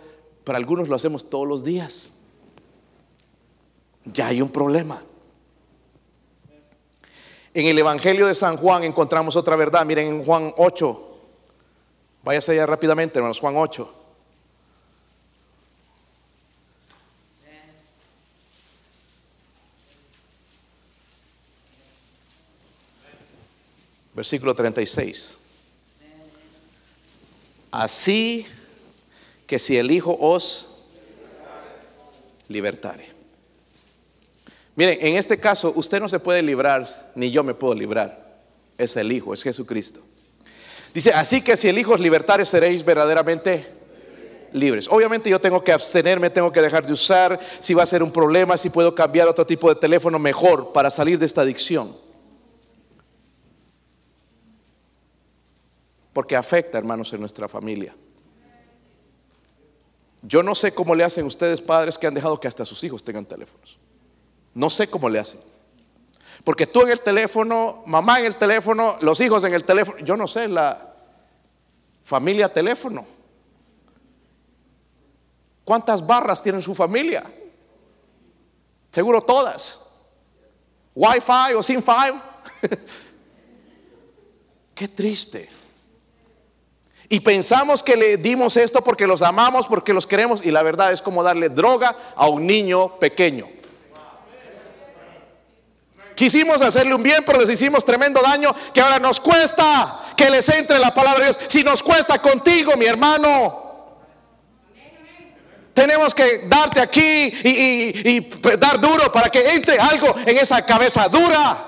pero algunos lo hacemos todos los días. Ya hay un problema. En el Evangelio de San Juan encontramos otra verdad. Miren en Juan 8. Váyase allá rápidamente, hermanos. Juan 8. Versículo 36. Así que si el Hijo os libertare. Miren, en este caso usted no se puede librar, ni yo me puedo librar. Es el Hijo, es Jesucristo. Dice, así que si el Hijo os libertare, seréis verdaderamente libres. Obviamente yo tengo que abstenerme, tengo que dejar de usar, si va a ser un problema, si puedo cambiar otro tipo de teléfono mejor para salir de esta adicción. Porque afecta, hermanos, en nuestra familia. Yo no sé cómo le hacen ustedes padres que han dejado que hasta sus hijos tengan teléfonos. No sé cómo le hacen. Porque tú en el teléfono, mamá en el teléfono, los hijos en el teléfono, yo no sé, la familia teléfono. ¿Cuántas barras tiene su familia? Seguro todas. Wi-Fi o sin five. Qué triste. Y pensamos que le dimos esto porque los amamos, porque los queremos, y la verdad es como darle droga a un niño pequeño. Quisimos hacerle un bien, pero les hicimos tremendo daño que ahora nos cuesta que les entre la palabra de Dios. Si nos cuesta contigo, mi hermano, tenemos que darte aquí y, dar duro para que entre algo en esa cabeza dura.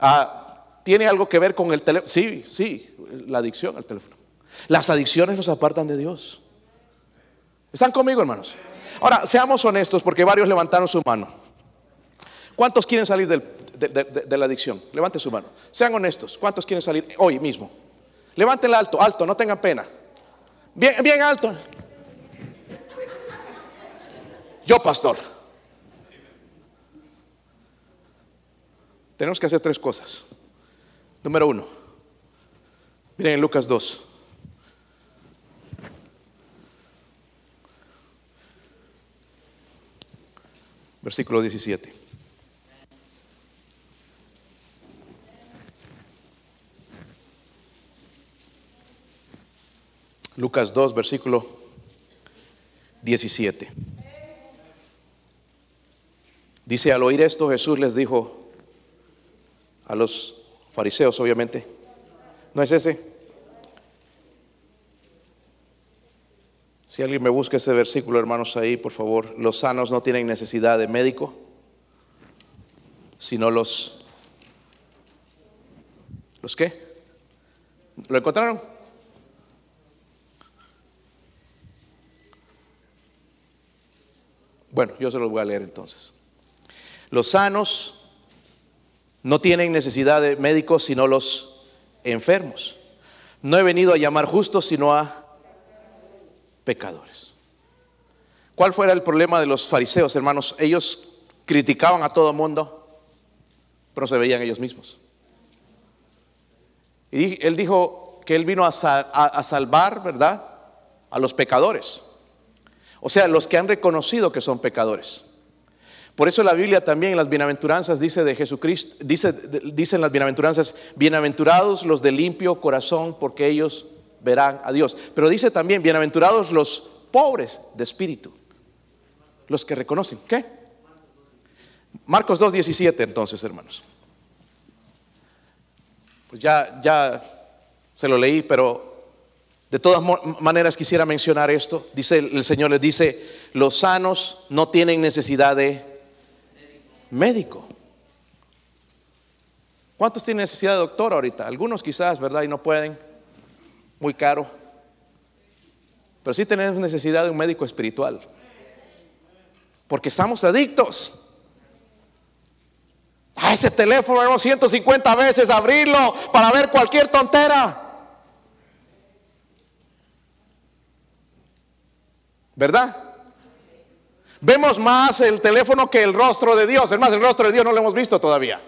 Ah, tiene algo que ver con el teléfono. Sí, sí, la adicción al teléfono. Las adicciones nos apartan de Dios. ¿Están conmigo, hermanos? Ahora, seamos honestos porque varios levantaron su mano. ¿Cuántos quieren salir de, la adicción? Levante su mano. Sean honestos. ¿Cuántos quieren salir hoy mismo? Levántenla alto, alto, no tengan pena. Bien, bien alto. Yo, pastor. Tenemos que hacer tres cosas. Número uno. Miren en Lucas 2. Versículo 17. Lucas 2, versículo 17. Dice, al oír esto Jesús les dijo a los Fariseos, obviamente. ¿No es ese? Si alguien me busca ese versículo, hermanos, ahí, por favor. Los sanos no tienen necesidad de médico, sino los... ¿Los qué? ¿Lo encontraron? Bueno, yo se los voy a leer entonces. Los sanos no tienen necesidad de médicos sino los enfermos. No he venido a llamar justos sino a pecadores. ¿Cuál fuera el problema de los fariseos, hermanos? Ellos criticaban a todo mundo, pero se veían ellos mismos. Y él dijo que él vino a, a salvar, ¿verdad? A los pecadores. O sea, los que han reconocido que son pecadores. Por eso la Biblia también en las bienaventuranzas dice de Jesucristo, dice, dicen las bienaventuranzas, bienaventurados los de limpio corazón, porque ellos verán a Dios. Pero dice también, bienaventurados los pobres de espíritu, los que reconocen. ¿Qué? Marcos 2.17 entonces, hermanos. Pues ya, ya se lo leí, pero De todas maneras quisiera mencionar esto. Dice el Señor les dice, los sanos no tienen necesidad de médico. ¿Cuántos tienen necesidad de doctor ahorita? Algunos quizás, ¿verdad? Y no pueden. Muy caro. Pero sí tenemos necesidad de un médico espiritual. Porque estamos adictos. A ese teléfono, hermano, 150 veces abrirlo para ver cualquier tontera. ¿Verdad? Vemos más el teléfono que el rostro de Dios. Es más, el rostro de Dios no lo hemos visto todavía.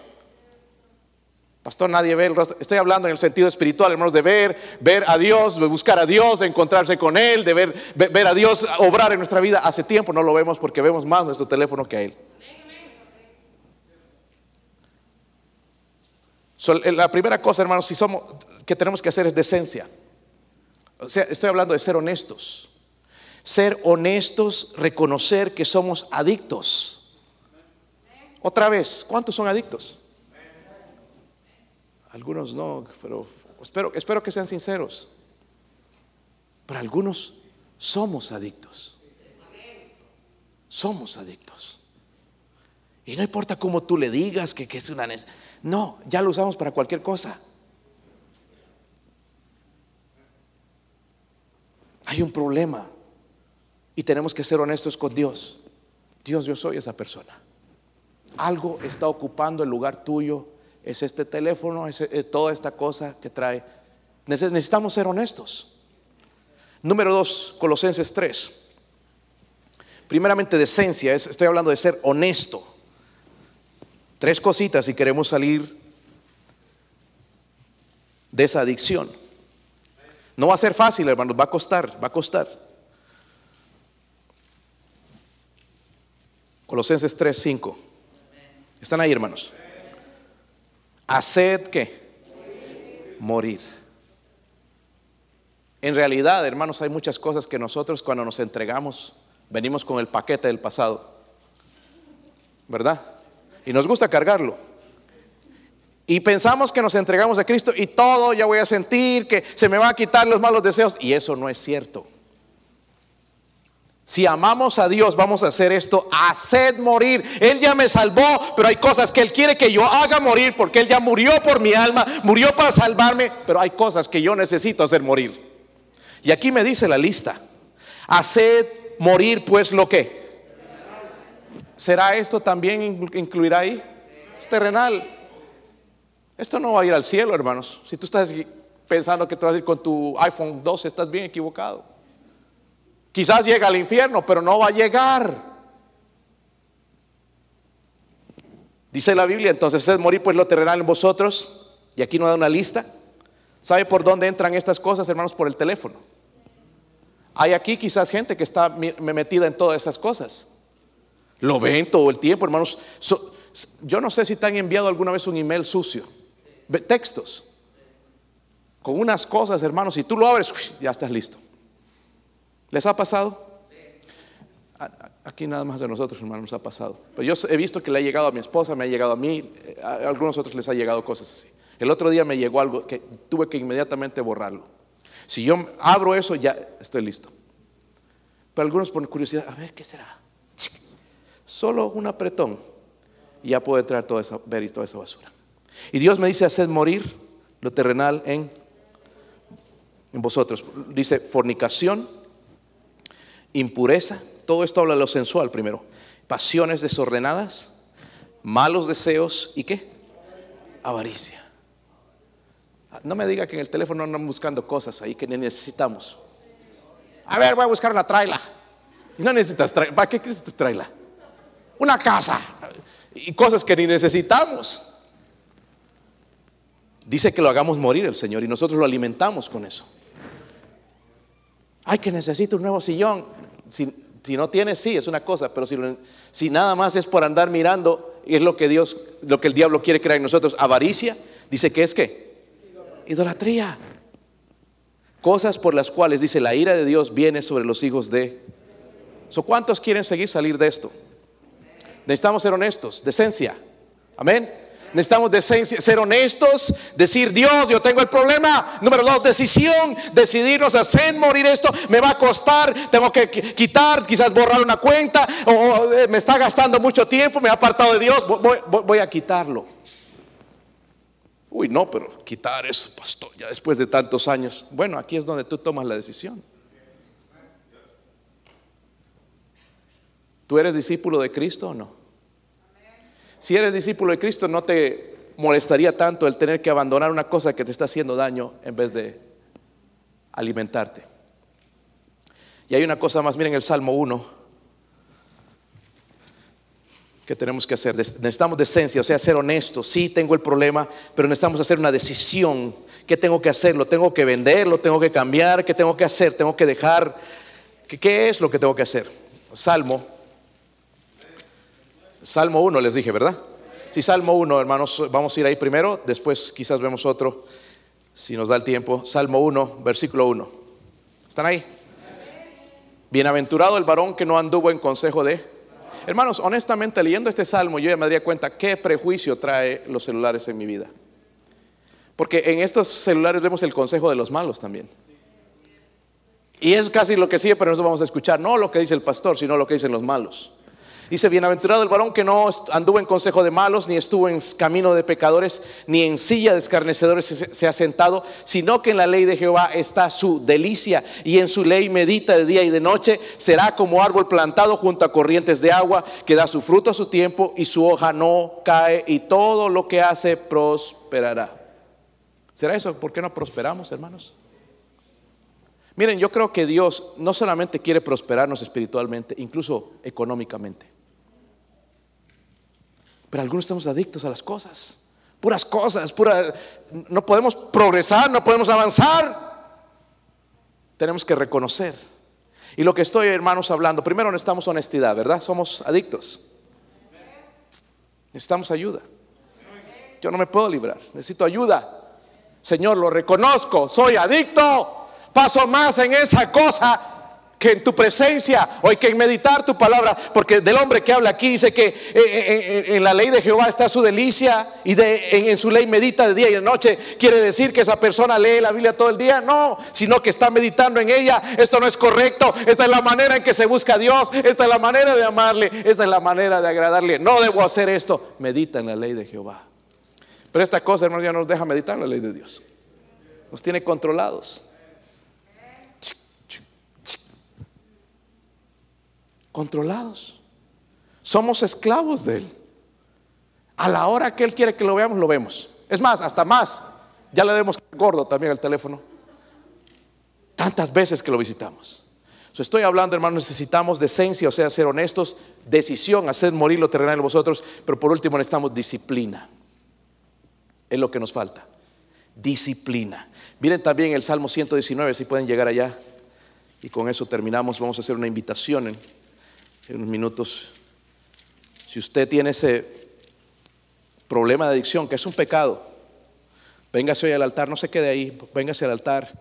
Pastor, nadie ve el rostro. Estoy hablando en el sentido espiritual, hermanos, de ver, ver a Dios, de buscar a Dios, de encontrarse con Él, de ver, ver a Dios obrar en nuestra vida. Hace tiempo no lo vemos porque vemos más nuestro teléfono que a Él. la primera cosa, hermanos, si somos, que tenemos que hacer es decencia. O sea, estoy hablando de ser honestos. Ser honestos, reconocer que somos adictos. Otra vez, ¿cuántos son adictos? Algunos no, pero espero, espero que sean sinceros. Pero algunos somos adictos. Somos adictos. Y no importa cómo tú le digas que, es una necesidad. No, ya lo usamos para cualquier cosa. Hay un problema y tenemos que ser honestos con Dios. Dios, yo soy esa persona. Algo está ocupando el lugar tuyo. Es este teléfono, es, toda esta cosa que trae. Necesitamos ser honestos. Número dos, Colosenses 3. Primeramente, decencia, estoy hablando de ser honesto. Tres cositas si queremos salir de esa adicción. No va a ser fácil, hermanos, va a costar, va a costar. Colosenses 3, 5. ¿Están ahí, hermanos? Haced qué? Morir. En realidad, hermanos, hay muchas cosas que nosotros cuando nos entregamos venimos con el paquete del pasado. ¿Verdad? Y nos gusta cargarlo. Y pensamos que nos entregamos a Cristo y todo ya voy a sentir que se me va a quitar los malos deseos. Y eso no es cierto. Si amamos a Dios, vamos a hacer esto, haced morir. Él ya me salvó, pero hay cosas que Él quiere que yo haga morir porque Él ya murió por mi alma, murió para salvarme, pero hay cosas que yo necesito hacer morir. Y aquí me dice la lista, haced morir pues lo que ¿Será esto también incluirá ahí? Es terrenal. Esto no va a ir al cielo, hermanos. Si tú estás pensando que te vas a ir con tu iPhone 12, estás bien equivocado. Quizás llega al infierno, pero no va a llegar. Dice la Biblia, entonces es morir pues lo terrenal en vosotros. Y aquí nos da una lista. ¿Sabe por dónde entran estas cosas, hermanos? Por el teléfono. Hay aquí quizás gente que está metida en todas esas cosas. Lo ven todo el tiempo, hermanos. yo no sé si te han enviado alguna vez un email sucio. Textos. Con unas cosas, hermanos, si tú lo abres, ya estás listo. ¿Les ha pasado? Aquí nada más de nosotros, hermanos, nos ha pasado. Pero yo he visto que le ha llegado a mi esposa, me ha llegado a mí, a algunos otros les ha llegado cosas así. El otro día me llegó algo que tuve que inmediatamente borrarlo. Si yo abro eso, ya estoy listo. Pero algunos por curiosidad, a ver, ¿qué será? Solo un apretón y ya puedo entrar toda esa, ver toda esa basura. Y Dios me dice, haced morir lo terrenal en, en vosotros. Dice fornicación, impureza, todo esto habla de lo sensual primero. Pasiones desordenadas, malos deseos y qué? Avaricia. No me diga que en el teléfono andan buscando cosas ahí que necesitamos. A ver, voy a buscar una traila. No necesitas traila. ¿Para qué necesitas traila? una casa y cosas que ni necesitamos. Dice que lo hagamos morir el Señor y nosotros lo alimentamos con eso. Ay, que necesito un nuevo sillón. Si, no tienes, sí, es una cosa, pero si, nada más es por andar mirando, es lo que Dios, lo que el diablo quiere crear en nosotros, avaricia, dice que es que idolatría. Cosas por las cuales dice la ira de Dios viene sobre los hijos de. So, ¿Cuántos quieren seguir salir de esto? Necesitamos ser honestos, decencia. Amén. Necesitamos decencia, ser honestos, decir Dios, yo tengo el problema. Número dos, decisión, decidirnos hacer morir esto. Me va a costar, tengo que quitar, quizás borrar una cuenta, o, eh, me está gastando mucho tiempo, me ha apartado de Dios, voy a quitarlo. Uy, no, pero quitar eso, pastor, ya después de tantos años. Bueno, aquí es donde tú tomas la decisión. ¿Tú eres discípulo de Cristo o no? Si eres discípulo de Cristo, no te molestaría tanto el tener que abandonar una cosa que te está haciendo daño en vez de alimentarte. Y hay una cosa más, miren el Salmo 1, que tenemos que hacer. Necesitamos decencia, o sea, ser honestos. Sí, tengo el problema, pero necesitamos hacer una decisión. ¿Qué tengo que hacer? ¿Lo tengo que vender? ¿Lo tengo que cambiar? ¿Qué tengo que hacer? ¿Tengo que dejar? ¿Qué, qué es lo que tengo que hacer? Salmo Salmo 1 les dije, ¿verdad? Sí, Salmo 1, hermanos, vamos a ir ahí primero, después quizás vemos otro, si nos da el tiempo. Salmo 1, versículo 1. ¿Están ahí? Bienaventurado el varón que no anduvo en consejo de... Hermanos, honestamente, leyendo este salmo, yo ya me daría cuenta qué prejuicio trae los celulares en mi vida. Porque en estos celulares vemos el consejo de los malos también. Y es casi lo que siempre nos vamos a escuchar, no lo que dice el pastor, sino lo que dicen los malos. Dice, bienaventurado el varón que no anduvo en consejo de malos, ni estuvo en camino de pecadores, ni en silla de escarnecedores se, ha sentado, sino que en la ley de Jehová está su delicia, y en su ley medita de día y de noche, será como árbol plantado junto a corrientes de agua, que da su fruto a su tiempo, y su hoja no cae, y todo lo que hace prosperará. ¿Será eso? ¿Por qué no prosperamos, hermanos? Miren, yo creo que Dios no solamente quiere prosperarnos espiritualmente, incluso económicamente. Pero algunos estamos adictos a las cosas. Puras cosas, pura, no podemos progresar, no podemos avanzar. Tenemos que reconocer. Y lo que estoy, hermanos, hablando, primero necesitamos honestidad, ¿verdad? Somos adictos. Necesitamos ayuda. Yo no me puedo librar, necesito ayuda. Señor, lo reconozco, soy adicto. Paso más en esa cosa que en tu presencia o hay que meditar tu palabra, porque del hombre que habla aquí dice que eh, eh, eh, en, la ley de Jehová está su delicia y de, en, su ley medita de día y de noche. ¿Quiere decir que esa persona lee la Biblia todo el día? No, sino que está meditando en ella. Esto no es correcto. Esta es la manera en que se busca a Dios. Esta es la manera de amarle. Esta es la manera de agradarle. No debo hacer esto. Medita en la ley de Jehová. Pero esta cosa, hermano, ya nos deja meditar en la ley de Dios. Nos tiene controlados. Controlados. Somos esclavos de Él. A la hora que Él quiere que lo veamos, lo vemos. Es más, hasta más. Ya le demos gordo también al teléfono. Tantas veces que lo visitamos. estoy hablando, hermano, necesitamos decencia, o sea, ser honestos, decisión, hacer morir lo terrenal en vosotros, pero por último necesitamos disciplina. Es lo que nos falta. Disciplina. Miren también el Salmo 119, si pueden llegar allá. Y con eso terminamos. Vamos a hacer una invitación. En, en unos minutos. Si usted tiene ese problema de adicción, que es un pecado, véngase hoy al altar, no se quede ahí, véngase al altar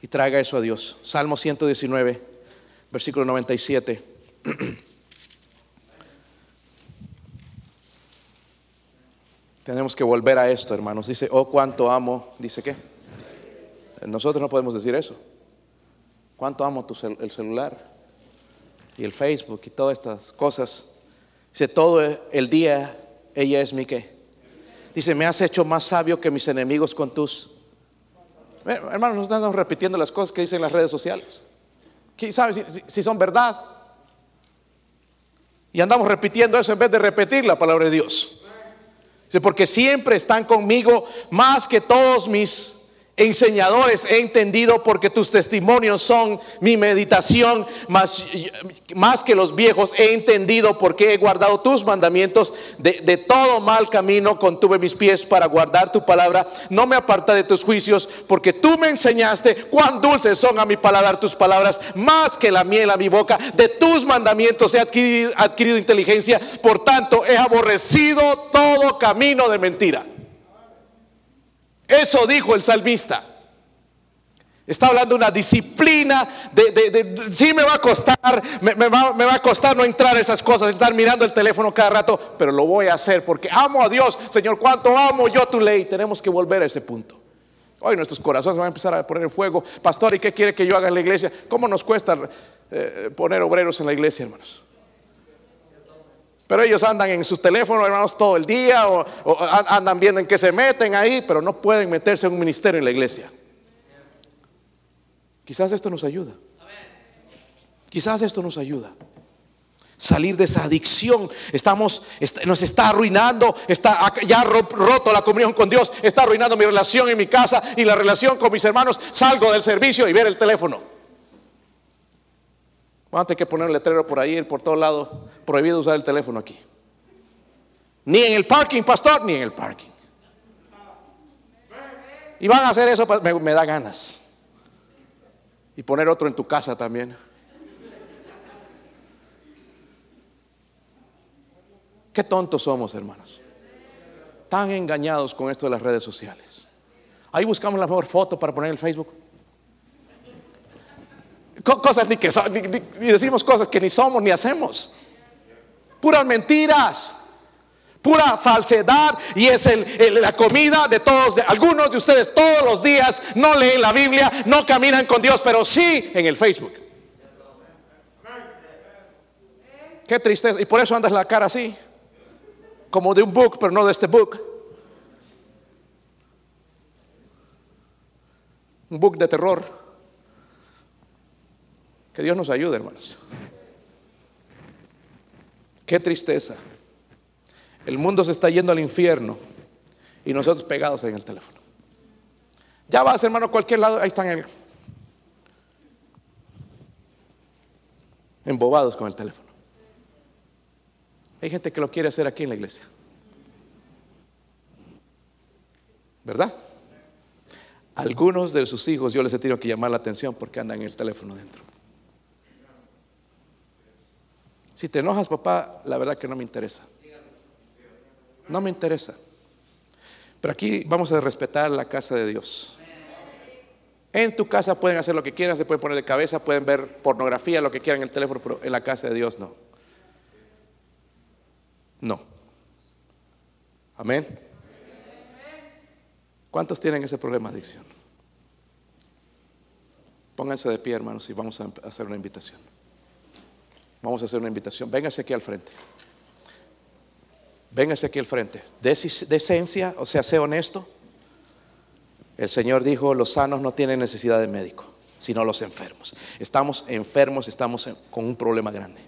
y traiga eso a Dios. Salmo 119, versículo 97. Tenemos que volver a esto, hermanos. Dice, oh, cuánto amo. Dice qué. Nosotros no podemos decir eso. ¿Cuánto amo tu el celular? Y el Facebook y todas estas cosas. Dice, todo el día ella es mi qué. Dice, me has hecho más sabio que mis enemigos con tus... Hermanos, nos estamos repitiendo las cosas que dicen las redes sociales. ¿Quién sabe si, si son verdad? Y andamos repitiendo eso en vez de repetir la palabra de Dios. Dice, porque siempre están conmigo más que todos mis enseñadores he entendido porque tus testimonios son mi meditación, más, más que los viejos he entendido porque he guardado tus mandamientos, de, todo mal camino contuve mis pies para guardar tu palabra, no me aparta de tus juicios, porque tú me enseñaste cuán dulces son a mi paladar tus palabras, más que la miel a mi boca, de tus mandamientos he adquirido, adquirido inteligencia, por tanto he aborrecido todo camino de mentira. Eso dijo el salmista. Está hablando de una disciplina de, sí me va a costar, me, va, me, va, a costar no entrar a esas cosas, estar mirando el teléfono cada rato, pero lo voy a hacer porque amo a Dios, Señor, cuánto amo yo tu ley. Tenemos que volver a ese punto. Hoy nuestros corazones van a empezar a poner en fuego. Pastor, ¿y qué quiere que yo haga en la iglesia? ¿Cómo nos cuesta eh, poner obreros en la iglesia, hermanos? Pero ellos andan en sus teléfonos, hermanos, todo el día o, andan viendo en qué se meten ahí, pero no pueden meterse en un ministerio en la iglesia. Quizás esto nos ayuda. Quizás esto nos ayuda. Salir de esa adicción. Estamos, nos está arruinando, está ya roto la comunión con Dios, está arruinando mi relación en mi casa y la relación con mis hermanos. Salgo del servicio y ver el teléfono. Vamos a que poner un letrero por ahí, por todos lados. Prohibido usar el teléfono aquí. Ni en el parking, pastor, ni en el parking. Y van a hacer eso, me da ganas y poner otro en tu casa también. Qué tontos somos, hermanos. Tan engañados con esto de las redes sociales. Ahí buscamos la mejor foto para poner en el Facebook. Cosas ni que ni decimos cosas que ni somos ni hacemos. Puras mentiras pura falsedad y es la comida de todos, de algunos de ustedes todos los días no leen la Biblia, no caminan con Dios, pero sí en el Facebook. Qué tristeza. Y por eso andas la cara así, como de un book, pero no de este book. Un book de terror. Que Dios nos ayude, hermanos. Qué tristeza. El mundo se está yendo al infierno y nosotros pegados en el teléfono. Ya vas, hermano, a cualquier lado, ahí están embobados con el teléfono. Hay gente que lo quiere hacer aquí en la iglesia. ¿Verdad? Algunos de sus hijos yo les he tenido que llamar la atención porque andan en el teléfono dentro. Si te enojas, papá, la verdad que no me interesa. No me interesa. Pero aquí vamos a respetar la casa de Dios. En tu casa pueden hacer lo que quieran, se pueden poner de cabeza, pueden ver pornografía, lo que quieran en el teléfono, pero en la casa de Dios no. No. Amén. ¿Cuántos tienen ese problema de adicción? Pónganse de pie, hermanos, y vamos a hacer una invitación. Vamos a hacer una invitación. Vénganse aquí al frente. Véngase aquí al frente. De, esencia, o sea, sé honesto. El Señor dijo, los sanos no tienen necesidad de médico, sino los enfermos. Estamos enfermos, estamos con un problema grande.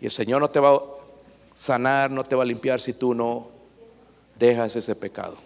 Y el Señor no te va a sanar, no te va a limpiar si tú no dejas ese pecado.